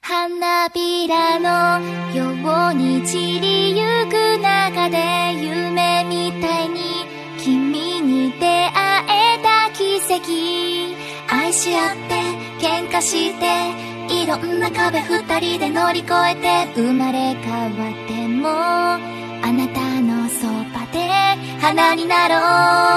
花びらのように散りゆく中で夢みたいに君に出会えた奇跡愛し合って喧嘩していろんな壁二人で乗り越えて生まれ変わってもあなたのそばで花になろう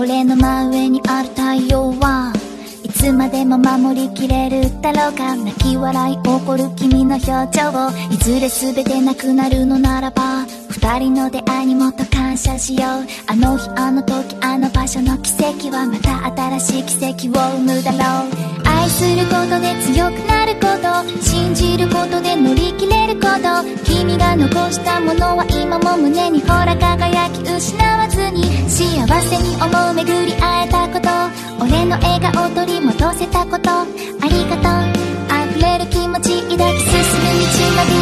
俺の真上にある太陽はいつまでも守りきれるだろうか泣き笑い起こる君の表情をいずれ全てなくなるのならば二人の出会いにもっと感謝しよう。あの日あの時あの場所の奇跡はまた新しい奇跡を生むだろう。愛することで強くなること信じることで乗り切れること。君が残したものは今も胸にほら輝き失わずに幸せに思う巡り会えたこと。俺の笑顔を取り戻せたこと。ありがとう。溢れる気持ち抱き進む道のり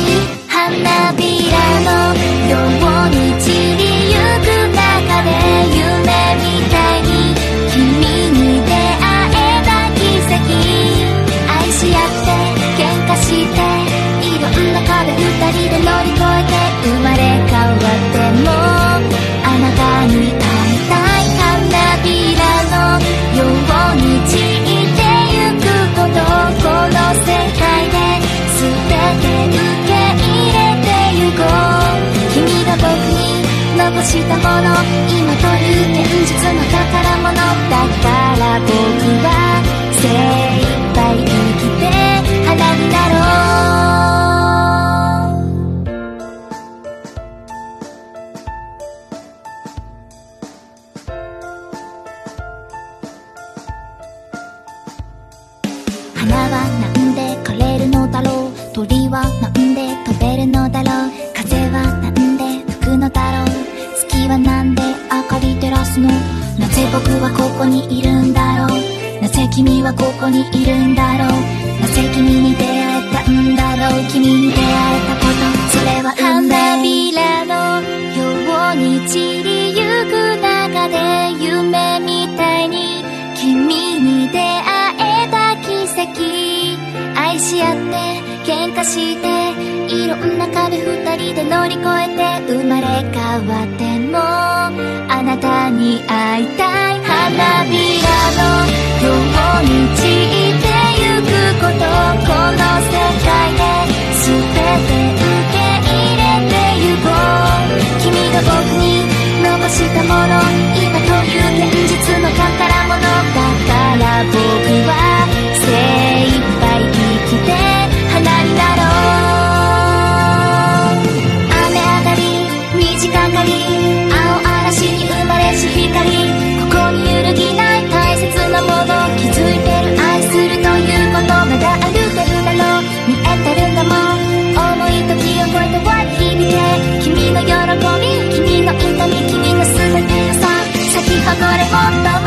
花びらのように散りゆく中で夢みたいに。君に出会えた奇跡。愛し合って喧嘩していろんな壁二人で乗り越えて生まれ変わってもしたもの今という現実の宝物だから僕は精一杯生きて花になろう花は僕はここにいるんだろう。なぜ君はここにいるんだろう。なぜ君に出会えたんだろう。君に出会えたこと。それは花びらのように散りゆく中で夢みたいに。君に出会えた奇跡。愛し合って喧嘩していろんな壁二人で乗り越えて生まれ変わっても。たに会いたい花びらのように散ってゆくことこの世界で全て受け入れてゆこう君が僕に残したもの Bye.